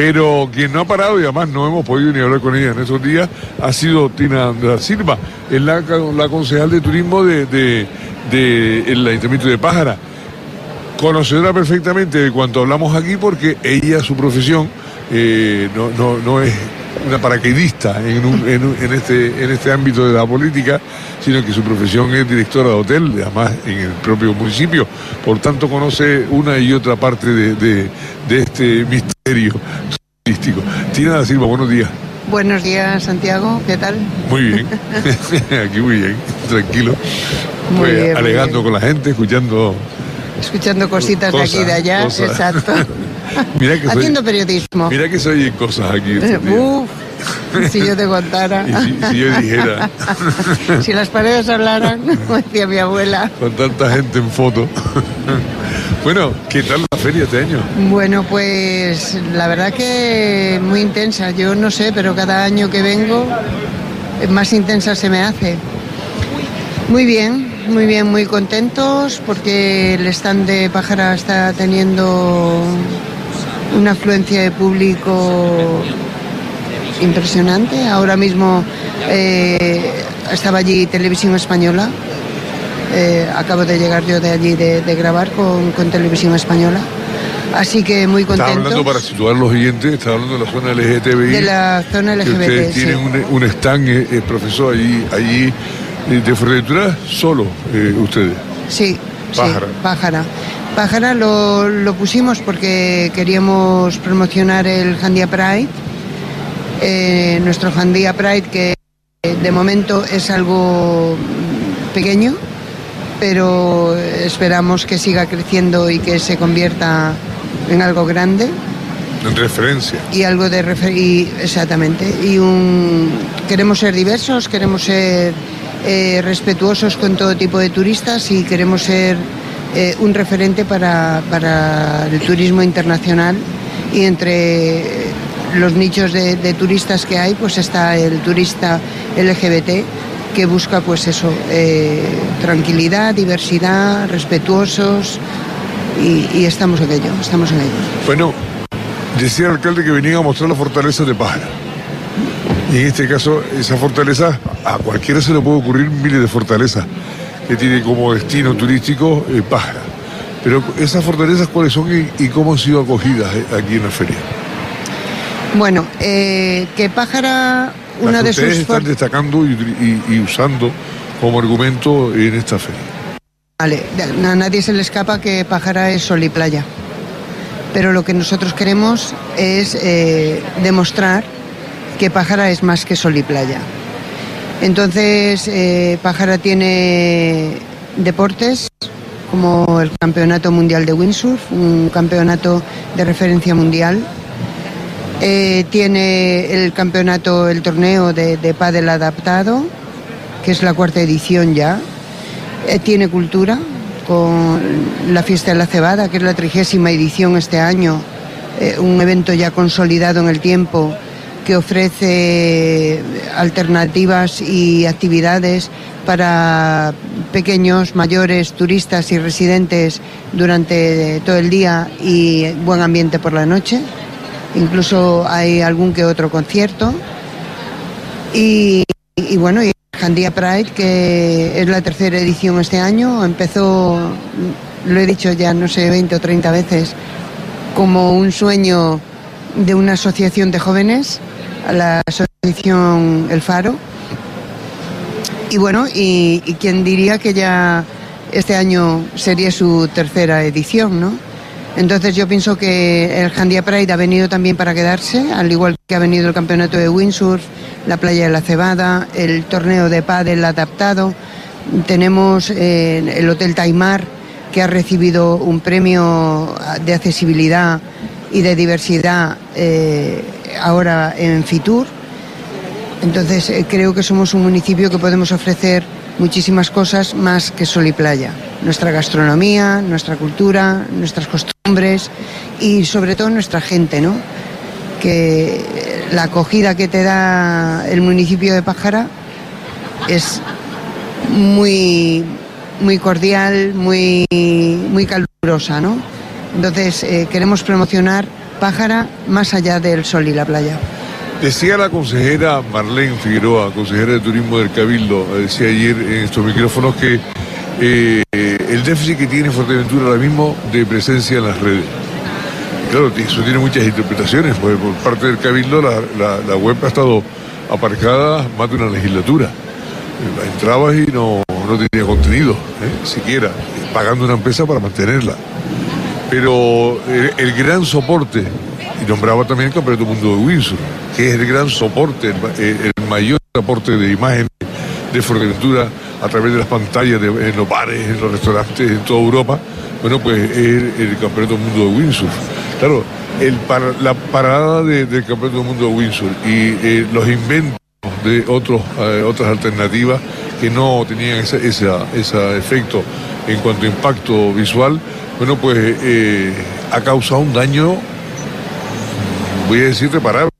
Pero quien no ha parado y además no hemos podido ni hablar con ella en esos días ha sido Tina da Silva, es la, la concejal de turismo de, de, de el Ayuntamiento de Pájara. Conocedora perfectamente de cuanto hablamos aquí porque ella, su profesión, eh, no, no, no es una paracaidista en, un- en un- en este, en este ámbito de la política, sino que su profesión es directora de hotel, además en el propio municipio. Por tanto, conoce una y otra parte de, de- de este misterio turístico. Tina da Silva, buenos días. Buenos días, Santiago. ¿Qué tal? Muy bien. Aquí muy bien, tranquilo. Muy Pues, bien, muy alegando bien. con la gente, escuchando. Escuchando cositas de aquí y de allá. Cosas, cosas. Exacto. Mira que soy- Haciendo periodismo. Mira que se oyen cosas aquí. estos días. Uf, si yo te contara. Si, si yo dijera, si las paredes hablaran, como decía mi abuela. con tanta gente en foto. bueno, ¿qué tal la feria este año? Bueno, pues la verdad que muy intensa. Yo no sé, pero cada año que vengo, más intensa se me hace. Muy bien, muy bien, muy contentos porque el stand de Pájara está teniendo una afluencia de público impresionante. Ahora mismo eh, estaba allí Televisión Española. Eh, acabo de llegar yo de allí de, de grabar con, con Televisión Española. Así que muy Estaba hablando contentos para situar los oyentes, estaba hablando de la zona LGTBI. de la zona que LGBT. ustedes sí. tienen un, un stand, eh, profesor, allí, allí de Fuerteventura, solo ustedes. Sí, Pájara. sí, pájara. Pájara lo, lo pusimos porque queríamos promocionar el Jandia Pride, eh, nuestro Jandia Pride que de momento es algo pequeño, pero esperamos que siga creciendo y que se convierta en algo grande En referencia. y algo de refer- y- exactamente y un queremos ser diversos queremos ser eh, respetuosos con todo tipo de turistas y queremos ser eh, un referente para, para el turismo internacional y entre los nichos de, turistas que hay pues está el turista LGBT que busca pues eso eh, tranquilidad diversidad respetuosos y, estamos en ello estamos en ello Bueno, decía el alcalde que venía a mostrar la fortaleza de Pájara. Y en este caso, esa fortaleza, a cualquiera se le puede ocurrir miles de fortalezas que tiene como destino turístico eh. Pero esas fortalezas, ¿cuáles son y, y cómo han sido acogidas eh, aquí en la feria? Bueno, eh, que Pájara, una Las de ustedes sus están destacando y, y- y usando como argumento en esta feria. Vale, a nadie se le escapa que Pájara es sol y playa. Pero lo que nosotros queremos es eh, demostrar que Pájara es más que sol y playa. Entonces, eh, Pájara tiene deportes como el Campeonato Mundial de Windsurf, un campeonato de referencia mundial. Eh, tiene el campeonato, el torneo de, de pádel adaptado, que es la cuarta edición ya. Eh, tiene cultura con la fiesta de la cebada, que es la trigésima edición este año, eh, un evento ya consolidado en el tiempo que ofrece alternativas y actividades para pequeños, mayores, turistas y residentes durante todo el día y buen ambiente por la noche. Incluso hay algún que otro concierto. Y, bueno, y Jandía Pride, que es la tercera edición este año, empezó, lo he dicho ya no sé, 20 o 30 veces, como un sueño de una asociación de jóvenes, la asociación El Faro. Y bueno, y, y quién diría que ya este año sería su tercera edición, ¿no? Entonces yo pienso que el Jandia Pride ha venido también para quedarse, al igual que ha venido el campeonato de windsurf, la playa de la Cebada, el torneo de pádel adaptado. Tenemos eh, el Hotel Taimar, que ha recibido un premio de accesibilidad y de diversidad eh, ahora en Fitur. Entonces eh, creo que somos un municipio que podemos ofrecer muchísimas cosas más que sol y playa. Nuestra gastronomía, nuestra cultura, nuestras costumbres y sobre todo nuestra gente, ¿no? Que la acogida que te da el municipio de Pájara es muy, muy cordial, muy, muy calurosa, ¿no? Entonces eh, queremos promocionar Pájara más allá del sol y la playa. Decía la consejera Marlene Figueroa, consejera de Turismo del Cabildo, decía ayer en estos micrófonos que eh, el déficit que tiene Fuerteventura ahora mismo de presencia en las redes. Claro, eso tiene muchas interpretaciones, porque por parte del Cabildo la, web ha estado aparcada más de una legislatura. Entrabas y no, tenía contenido, ¿eh? siquiera, pagando una empresa para mantenerla. Pero el, gran soporte, y nombraba también el Campeonato Mundo de Windsor, que es el gran soporte, el, mayor aporte de imagen de Fuerteventura a través de las pantallas en los bares, en los restaurantes, en toda Europa, bueno, pues es el, Campeonato Mundo de Windsor. Claro, el la parada del Campeonato Mundo de Windsor y eh, los inventos de otros, eh, otras alternativas que no tenían ese, efecto en cuanto a impacto visual, bueno, pues eh, ha causado un daño, voy a decir reparable,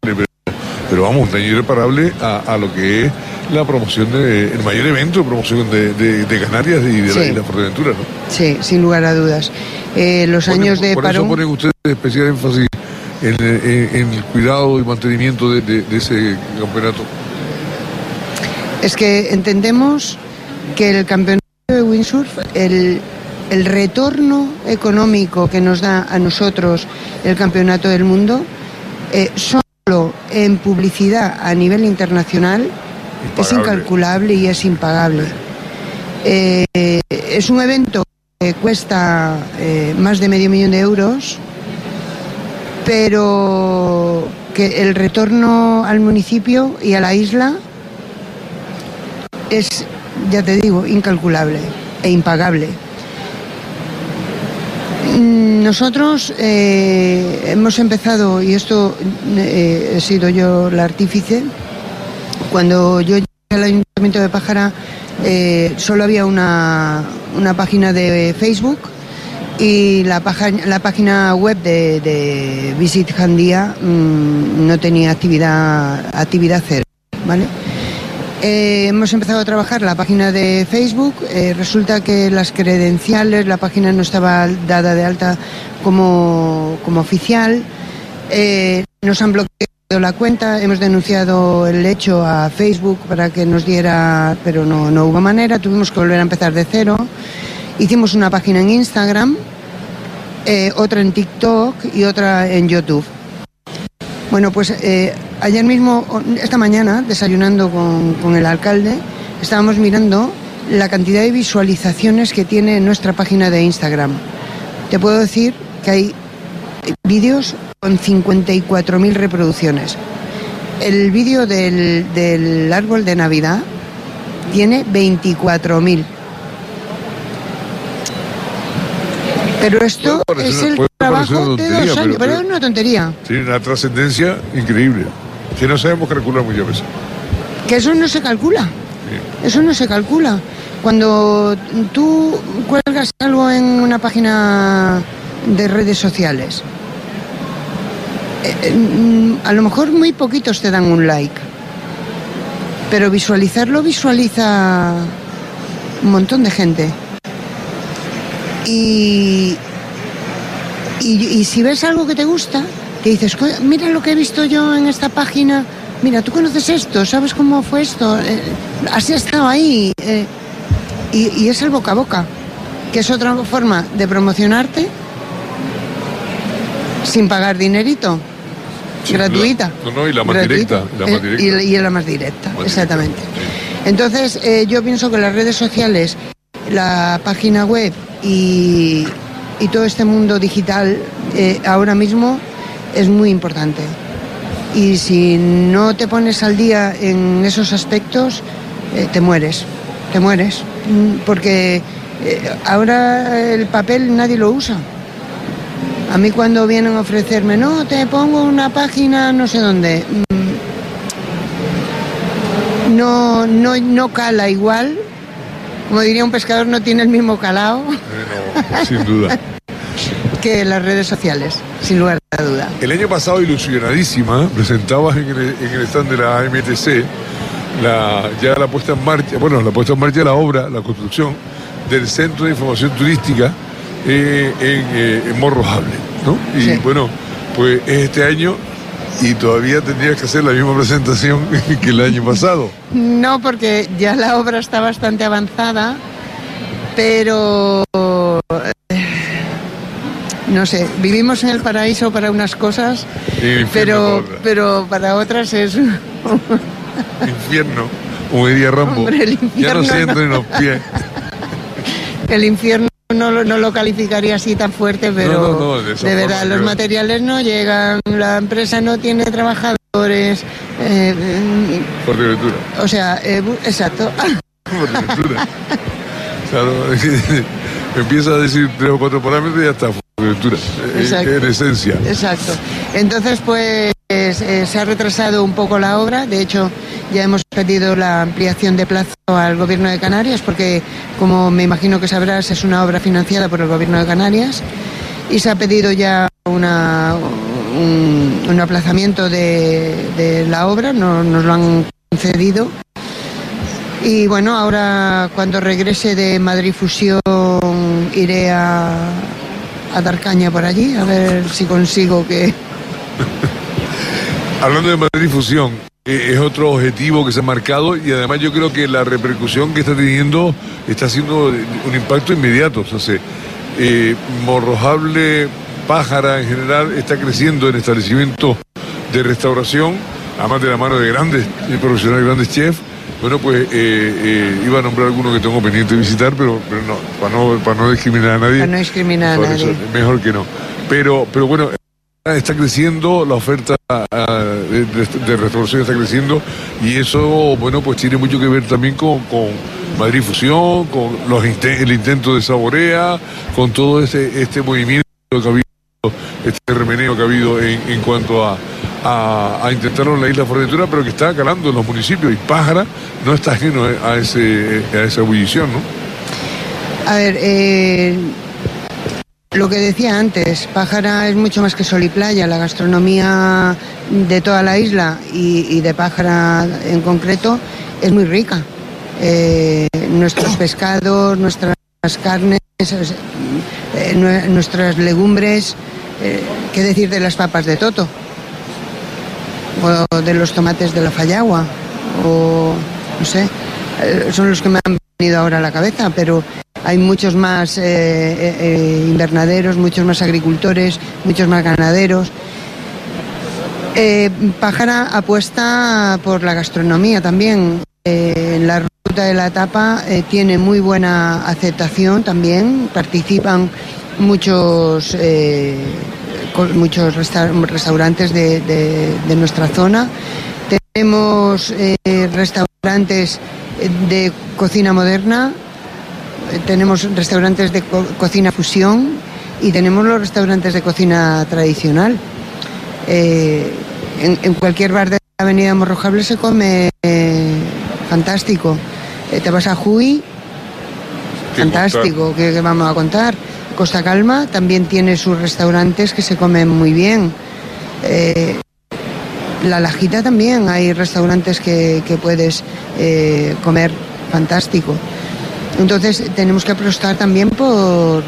pero, vamos, un daño irreparable a lo que es la promoción de, el mayor evento de promoción de, de, Canarias y de la isla Fuerteventura, ¿no? Sí, sin lugar a dudas. Eh, los años de por eso ponen ustedes especial énfasis en, el cuidado y mantenimiento de, ese campeonato. Es que entendemos que el campeonato de windsurf, el, el retorno económico que nos da a nosotros el campeonato del mundo, eh, solo en publicidad a nivel internacional es incalculable y es impagable. Eh, es un evento que cuesta eh, más de medio millón de euros, pero que el retorno al municipio y a la isla es, ya te digo, incalculable e impagable. Mm, nosotros eh, hemos empezado, y esto he sido yo la artífice, cuando yo llegué al Ayuntamiento de Pájara eh, solo había una, página de Facebook y la, la página web de, Visit Jandía mm, no tenía actividad, actividad cero. ¿vale? Eh, hemos empezado a trabajar la página de Facebook. Eh, resulta que las credenciales, la página no estaba dada de alta como, como oficial. nos han bloqueado la cuenta, hemos denunciado el hecho a Facebook para que nos diera, pero no, no hubo manera, tuvimos que volver a empezar de cero. Hicimos una página en Instagram, eh, otra en TikTok y otra en YouTube. Bueno, pues eh, ayer mismo, esta mañana, desayunando con, con el alcalde, estábamos mirando la cantidad de visualizaciones que tiene nuestra página de Instagram. Te puedo decir que hay vídeos con 54.000 reproducciones. El vídeo del, árbol de Navidad tiene 24.000. Pero esto es el trabajo de dos años, pero, es una tontería. Tiene una trascendencia increíble, que no sabemos calcular muchas veces. Que eso no se calcula. Eso no se calcula. Cuando tú cuelgas algo en una página de redes sociales, eh, eh, a lo mejor muy poquitos te dan un like, pero visualizarlo visualiza un montón de gente. Y, y, si ves algo que te gusta, te dices, mira lo que he visto yo en esta página, mira, tú conoces esto, sabes cómo fue esto, eh, así ha estado ahí. y, y es el boca a boca, que es otra forma de promocionarte sin pagar dinerito gratuita. no, no, y la más directa. Eh, y, la más directa, exactamente. Entonces, eh, yo pienso que las redes sociales, la página web y, todo este mundo digital eh, ahora mismo es muy importante. Y si no te pones al día en esos aspectos, te mueres, te mueres. Mm, porque ahora el papel nadie lo usa. A mí cuando vienen a ofrecerme, no, te pongo una página no sé dónde, mm, no, no, no cala igual. Como diría un pescador, no tiene el mismo calado. sin duda. que las redes sociales, sin lugar a duda. El año pasado, ilusionadísima, presentabas en el, en el stand de la AMTC la, ya la puesta en marcha, bueno, la puesta en marcha de la obra, la construcción del Centro de Información Turística eh, en, eh, ¿no? Y bueno, pues es este año y todavía tendrías que hacer la misma presentación que el año pasado. No, porque ya la obra está bastante avanzada, pero no sé, vivimos en el paraíso para unas cosas, pero, para pero para otras es... infierno, como diría Rambo. ya no siento en los pies. El infierno no, no, lo calificaría así tan fuerte, pero de, verdad, los materiales no llegan, la empresa no tiene trabajadores. Eh, Por. O sea, eh, exacto. Por. empieza a decir tres o cuatro parámetros y ya está. Eh, en esencia. Exacto. Entonces, pues eh, se ha retrasado un poco la obra. De hecho, ya hemos pedido la ampliación de plazo al Gobierno de Canarias porque, como me imagino que sabrás, es una obra financiada por el Gobierno de Canarias y se ha pedido ya una, un, aplazamiento de, la obra, no, nos lo han concedido. Y bueno, ahora cuando regrese de Madrid Fusión iré a, a dar por allí, a ver si consigo que... Hablando de Madrid Fusión, es otro objetivo que se ha marcado y además yo creo que la repercusión que está teniendo está haciendo un impacto inmediato. O sea, eh, Morrojable, Pájara en general está creciendo en establecimientos de restauración, además de la mano de grandes profesionales, grandes chefs. Bueno, pues eh, eh, iba a nombrar algunos que tengo pendiente de visitar, pero, pero no, para no, para no discriminar a nadie. Para no discriminar a nadie. mejor que no. Pero, pero bueno, está creciendo, la oferta ah, de, restauración está creciendo y eso, bueno, pues tiene mucho que ver también con, Madrid Fusión, con los el intento de Saborea, con todo este, este movimiento que ha habido, este remeneo que ha habido en, cuanto a, a, intentarlo en la isla Fortentura, pero que está calando en los municipios y Pájara no está ajeno a, ese, a esa ebullición, ¿no? A ver, eh lo que decía antes, Pájara es mucho más que sol y playa. La gastronomía de toda la isla y, de Pájara en concreto es muy rica. Eh, nuestros pescados, nuestras carnes, eh, nuestras legumbres, qué decir de las papas de Toto, o de los tomates de la Fallagua, o no sé, son los que me han venido ahora a la cabeza, pero hay muchos más eh, eh, eh, invernaderos, muchos más agricultores, muchos más ganaderos. Pájara apuesta por la gastronomía también. en la ruta de la tapa tiene muy buena aceptación también, participan muchos, muchos restaurantes de, de, nuestra zona. Tenemos restaurantes de cocina moderna, tenemos restaurantes de cocina fusión y tenemos los restaurantes de cocina tradicional. Eh, en, cualquier bar de la Avenida Morrojable se come eh, fantástico. Eh, te vas a Juy, fantástico, ¿qué, vamos a contar? Costa Calma también tiene sus restaurantes que se comen muy bien. la Lajita también hay restaurantes que, puedes comer fantástico. Entonces tenemos que apostar también por,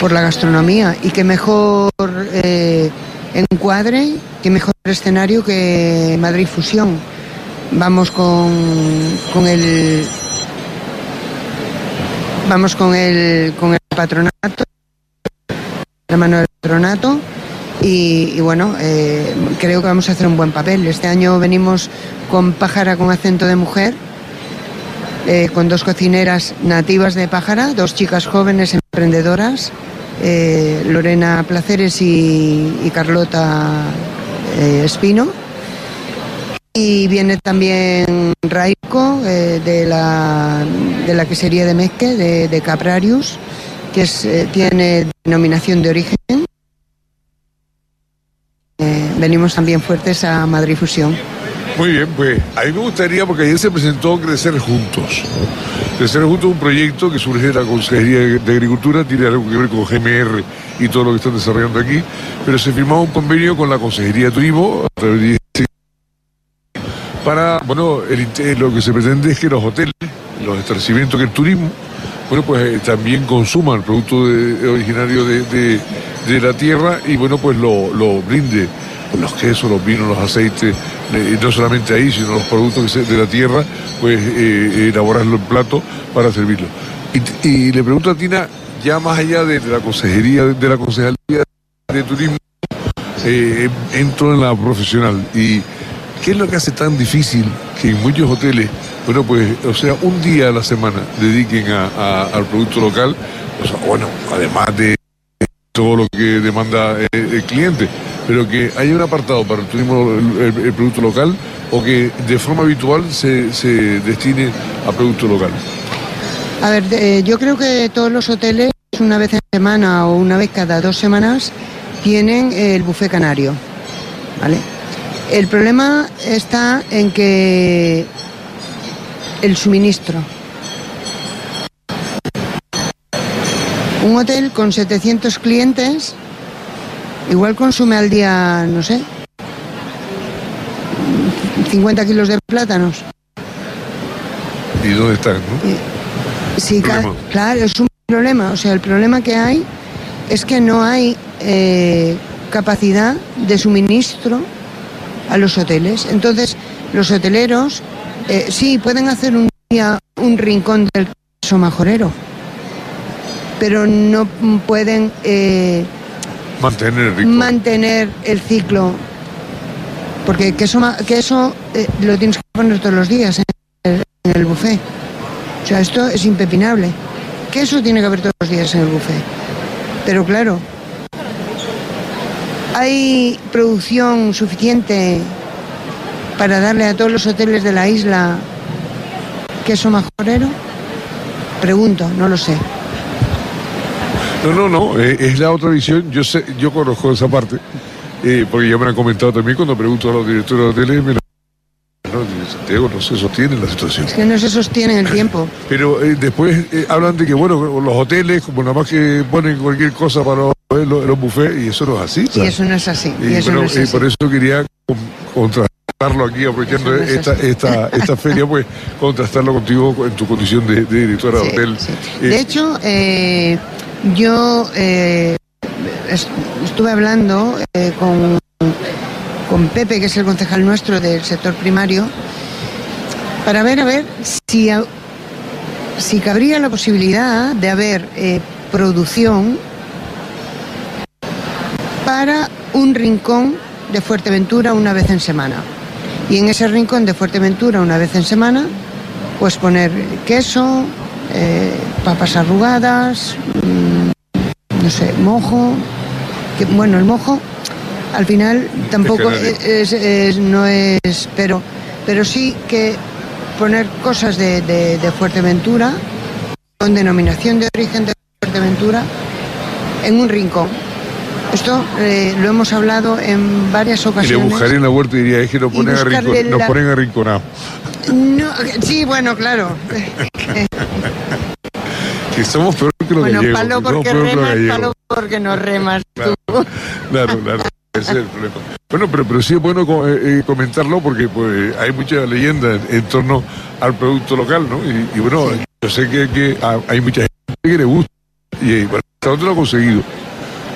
por, la gastronomía y que mejor eh, encuadre, que mejor escenario que Madrid Fusión. Vamos con, con el vamos con el con el patronato, la mano del patronato y, bueno, eh, creo que vamos a hacer un buen papel. Este año venimos con pájara con acento de mujer eh, con dos cocineras nativas de Pájara, dos chicas jóvenes emprendedoras, eh, Lorena Placeres y, Carlota Espino. Y viene también Raico de, la, de la quesería de Mezque, de, de Caprarius, que es, tiene denominación de origen. venimos también fuertes a Madrid Fusión. Muy bien, pues a mí me gustaría, porque ayer se presentó Crecer Juntos. Crecer Juntos es un proyecto que surge de la Consejería de Agricultura, tiene algo que ver con GMR y todo lo que están desarrollando aquí, pero se firmó un convenio con la Consejería de Turismo a través de para, bueno, lo que se pretende es que los hoteles, los establecimientos que el turismo, bueno, pues eh, también consuman producto de, originario de, de la tierra y bueno, pues lo, lo brinde los quesos, los vinos, los aceites, eh, no solamente ahí, sino los productos de la tierra, pues eh, elaborarlo en plato para servirlo. Y, le pregunto a Tina, ya más allá de, la consejería, de la concejalía de turismo, eh, entro en la profesional. ¿Y qué es lo que hace tan difícil que en muchos hoteles, bueno, pues, o sea, un día a la semana dediquen al producto local? bueno, además de todo lo que demanda el cliente pero que haya un apartado para el turismo, el, producto local, o que de forma habitual se, se destine a producto local. A ver, eh, yo creo que todos los hoteles, una vez en semana o una vez cada dos semanas, tienen el buffet canario. ¿Vale? El problema está en que el suministro. Un hotel con 700 clientes Igual consume al día, no sé, 50 kilos de plátanos. ¿Y dónde están? Sí, claro, es un problema. O sea, el problema que hay es que no hay eh, capacidad de suministro a los hoteles. Entonces, los hoteleros eh, sí pueden hacer un día un rincón del queso majorero, pero no pueden eh, Mantener Mantener el ciclo. Porque queso, queso eh, lo tienes que poner todos los días en el, en el buffet. O sea, esto es impepinable. Queso tiene que haber todos los días en el buffet. Pero claro, ¿hay producción suficiente para darle a todos los hoteles de la isla queso majorero? Pregunto, no lo sé. No, no, no, eh, es la otra visión. Yo sé, yo conozco esa parte, eh, porque ya me han comentado también cuando pregunto a los directores de hoteles, me no, Santiago no se sostiene la situación. Es que no se sostiene en el tiempo. Pero eh, después hablan de que, bueno, los hoteles, como nada más que ponen cualquier cosa para los, los, buffets, y eso no es así. Y eso no es así. Y, por eso quería contrastarlo aquí, aprovechando esta, esta, esta feria, pues contrastarlo contigo en tu condición de, directora de hotel. de hecho, eh, yo eh, estuve hablando eh, con, con Pepe, que es el concejal nuestro del sector primario, para ver a ver si, si cabría la posibilidad de haber eh, producción para un rincón de Fuerteventura una vez en semana. Y en ese rincón de Fuerteventura una vez en semana, pues poner queso, papas arrugadas, mm, no sé, mojo. Que, bueno, el mojo al final tampoco es, no es, pero, pero sí que poner cosas de, de, Fuerteventura, con denominación de origen de Fuerteventura, en un rincón. Esto eh, lo hemos hablado en varias ocasiones. Y le buscaría en la huerta y diría, es que nos ponen, nos ponen arrinconados. No, sí, bueno, claro. que somos peor que los bueno, gallegos. Palo porque remas, palo porque no remas tú. Claro, claro. Ese es el problema. Bueno, pero, pero sí es bueno eh, eh, comentarlo porque pues, hay mucha leyenda en, torno al producto local, ¿no? Y, bueno, yo sé que, que, hay mucha gente que le gusta y bueno, nosotros lo hemos conseguido.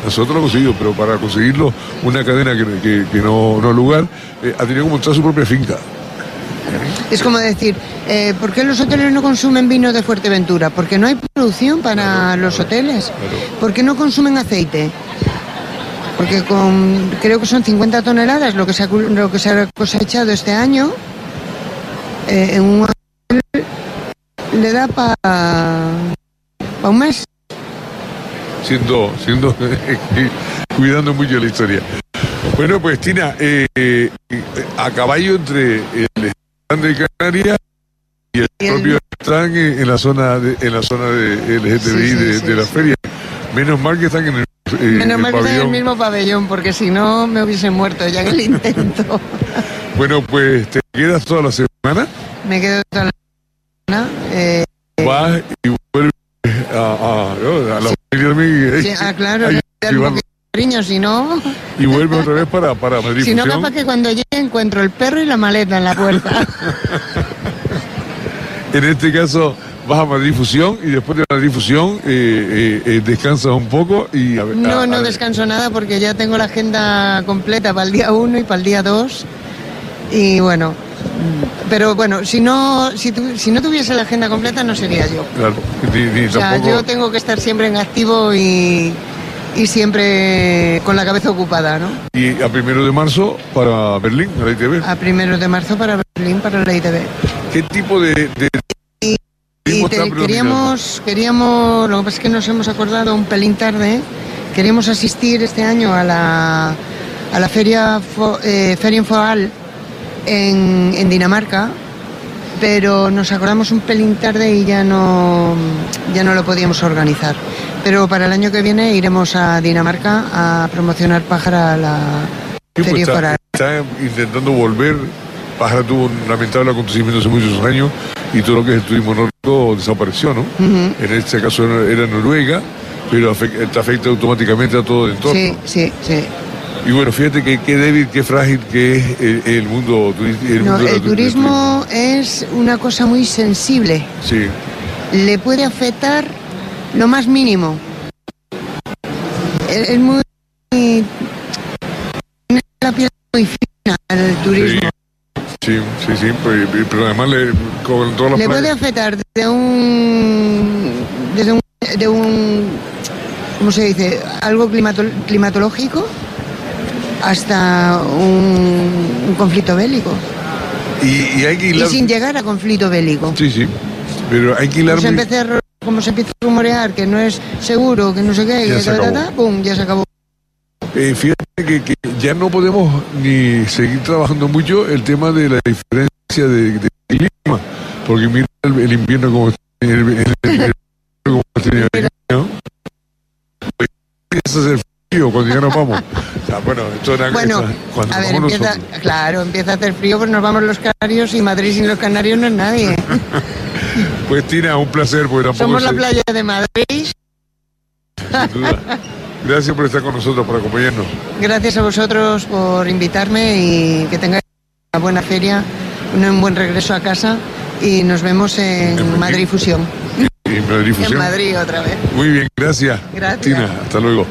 Nosotros lo hemos conseguido, pero para conseguirlo, una cadena que, que, no, no lugar, eh, ha tenido que montar su propia finca. Es como decir, eh, ¿por qué los hoteles no consumen vino de Fuerteventura? Porque no hay producción para los hoteles. ¿Por qué no consumen aceite? Porque con, creo que son 50 toneladas lo que se ha, lo que se ha cosechado este año. Eh, en un hotel le da para un mes. Siendo, siendo cuidando mucho la historia. Bueno, pues Tina, eh, a caballo entre el de Canarias y el propio están en, la zona de, en la zona de LGTBI de, la feria. Menos mal que están en el Menos mal que están en el mismo pabellón, porque si no me hubiese muerto ya en el intento. bueno, pues te quedas toda la semana. Me quedo toda la semana. Eh, Vas y vuelves a, a, la ah, claro. cariño, si no... Y vuelve otra vez para, para Madrid. Si no, capaz que cuando llegue encuentro el perro y la maleta en la puerta. en este caso, vas a Madrid Fusión y después de Madrid Fusión eh, eh, eh, descansas un poco y... A, No, a- no a- descanso nada porque ya tengo la agenda completa para el día 1 y para el día 2. Y bueno, pero bueno, si no, si, tu- si no tuviese la agenda completa no sería yo. Claro, ni, ni O sea, tampoco... yo tengo que estar siempre en activo y, y siempre con la cabeza ocupada, ¿no? Y a primero de marzo para Berlín, a la ITV. A primero de marzo para Berlín, para la ITV. ¿Qué tipo de... de Y te- queríamos, queríamos, lo que pasa es que nos hemos acordado un pelín tarde, queríamos asistir este año a la, a la feria, Fo- eh, Ferienfoal en, en Dinamarca, pero nos acordamos un pelín tarde y ya no, ya no lo podíamos organizar. Pero para el año que viene iremos a Dinamarca a promocionar Pájara a la Sí, pues está, Foral. está intentando volver. Pájara tuvo un lamentable acontecimiento hace muchos años y todo lo que es el turismo nórdico desapareció, ¿no? Ujú. En este caso era, Noruega, pero afe- te afecta automáticamente a todo el entorno. Sí, sí, sí. Y bueno, fíjate que qué débil, qué frágil que es el, el mundo turístico. El, mundo el turismo es una cosa muy sensible. Sí, le puede afectar lo más mínimo. Es, muy. tiene la piel muy fina el turismo. sí, sí, sí, pero, pero además le, con todas las Le puede afectar desde un. desde un. de un ¿Cómo se dice? Algo climato- climatológico hasta un, un conflicto bélico. y, y hay que Y hilar. sin llegar a conflicto bélico. Sí, sí, pero hay que hilar se, muy- a como se empieza a rumorear que no es seguro, que no sé qué, Ya que se acabó. pum, ya se acabó. Eh, fíjate que, que ya no podemos ni seguir trabajando mucho el tema de la diferencia de, de clima, porque mira el, el invierno como está, el, el- el- como está en el ¿no? A hacer cuando ya nos vamos. O sea, bueno, esto era Bueno, esta- cuando a ver, empieza, claro, empieza a hacer frío, pues nos vamos los canarios y Madrid sin los canarios no es nadie. Pues Tina, un placer, porque tampoco Somos la playa de Madrid. sin duda. Gracias por estar con nosotros, por acompañarnos. Gracias a vosotros por invitarme y que tengáis una buena feria, un buen regreso a casa y nos vemos En en Madrid Fusión. Y Madrid En Fusión. Madrid otra vez. Muy bien, gracias. Gracias. Tina, hasta luego.